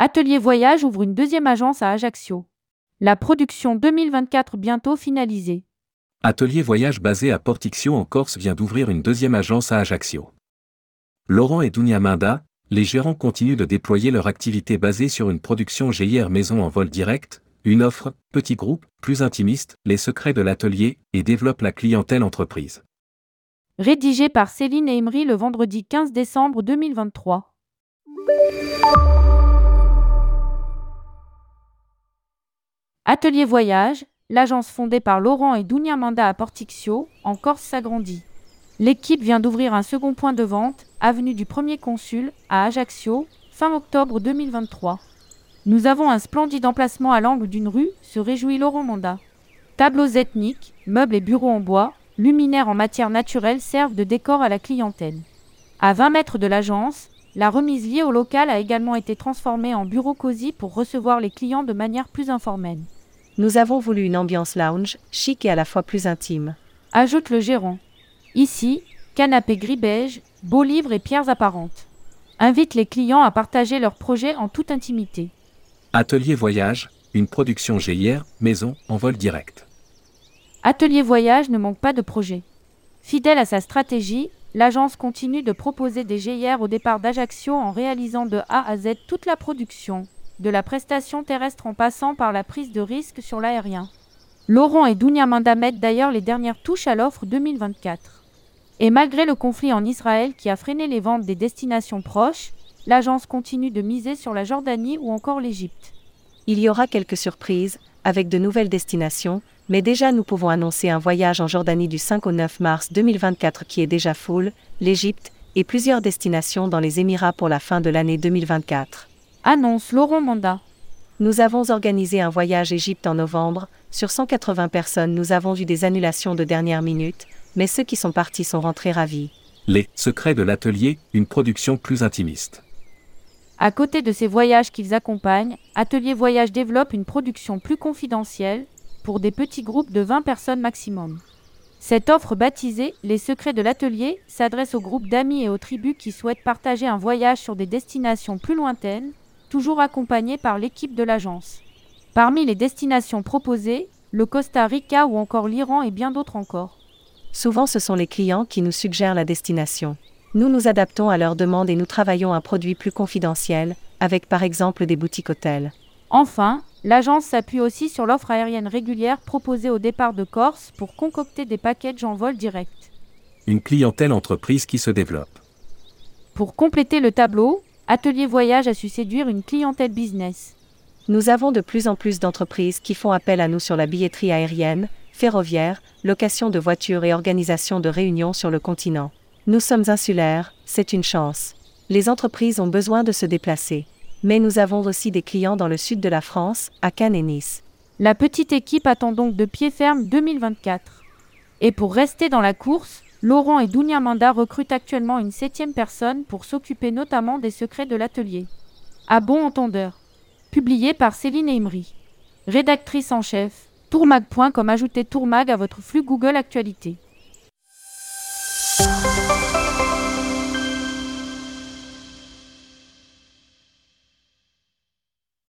Atelier Voyage ouvre une deuxième agence à Ajaccio. La production 2024 bientôt finalisée. Atelier Voyage basé à Portixio en Corse vient d'ouvrir une deuxième agence à Ajaccio. Laurent et Dunia Minda, les gérants continuent de déployer leur activité basée sur une production GIR maison en vol direct, une offre, petit groupe, plus intimiste, les secrets de l'atelier, et développent la clientèle entreprise. Rédigé par Céline Emery le vendredi 15 décembre 2023. Atelier Voyage, l'agence fondée par Laurent et Dunia Manda à Portixio, en Corse s'agrandit. L'équipe vient d'ouvrir un second point de vente, avenue du Premier Consul, à Ajaccio, fin octobre 2023. Nous avons un splendide emplacement à l'angle d'une rue, se réjouit Laurent Manda. Tableaux ethniques, meubles et bureaux en bois, luminaires en matière naturelle servent de décor à la clientèle. À 20 mètres de l'agence, la remise liée au local a également été transformée en bureau cosy pour recevoir les clients de manière plus informelle. Nous avons voulu une ambiance lounge, chic et à la fois plus intime. Ajoute le gérant. Ici, canapé gris-beige, beaux livres et pierres apparentes. Invite les clients à partager leurs projets en toute intimité. Atelier Voyage, une production GIR, maison, en vol direct. Atelier Voyage ne manque pas de projets. Fidèle à sa stratégie, l'agence continue de proposer des GIR au départ d'Ajaccio en réalisant de A à Z toute la production, de la prestation terrestre en passant par la prise de risque sur l'aérien. Laurent et Dounia Manda mettent d'ailleurs les dernières touches à l'offre 2024. Et malgré le conflit en Israël qui a freiné les ventes des destinations proches, l'agence continue de miser sur la Jordanie ou encore l'Égypte. Il y aura quelques surprises, avec de nouvelles destinations, mais déjà nous pouvons annoncer un voyage en Jordanie du 5 au 9 mars 2024 qui est déjà full, l'Égypte, et plusieurs destinations dans les Émirats pour la fin de l'année 2024. Annonce Laurent Manda. Nous avons organisé un voyage Égypte en novembre. Sur 180 personnes, nous avons eu des annulations de dernière minute, mais ceux qui sont partis sont rentrés ravis. Les secrets de l'atelier, une production plus intimiste. À côté de ces voyages qu'ils accompagnent, Atelier Voyage développe une production plus confidentielle pour des petits groupes de 20 personnes maximum. Cette offre baptisée Les secrets de l'atelier s'adresse aux groupes d'amis et aux tribus qui souhaitent partager un voyage sur des destinations plus lointaines, toujours accompagnés par l'équipe de l'agence. Parmi les destinations proposées, le Costa Rica ou encore l'Iran et bien d'autres encore. Souvent ce sont les clients qui nous suggèrent la destination. Nous nous adaptons à leurs demandes et nous travaillons un produit plus confidentiel, avec par exemple des boutiques hôtels. Enfin, l'agence s'appuie aussi sur l'offre aérienne régulière proposée au départ de Corse pour concocter des packages en vol direct. Une clientèle entreprise qui se développe. Pour compléter le tableau, Atelier Voyage a su séduire une clientèle business. Nous avons de plus en plus d'entreprises qui font appel à nous sur la billetterie aérienne, ferroviaire, location de voitures et organisation de réunions sur le continent. Nous sommes insulaires, c'est une chance. Les entreprises ont besoin de se déplacer. Mais nous avons aussi des clients dans le sud de la France, à Cannes et Nice. La petite équipe attend donc de pied ferme 2024. Et pour rester dans la course, Laurent et Dounia Manda recrutent actuellement une septième personne pour s'occuper notamment des secrets de l'atelier. À bon entendeur. Publié par Céline Emery. Rédactrice en chef. Tourmag.com ajoutez Tourmag à votre flux Google Actualité.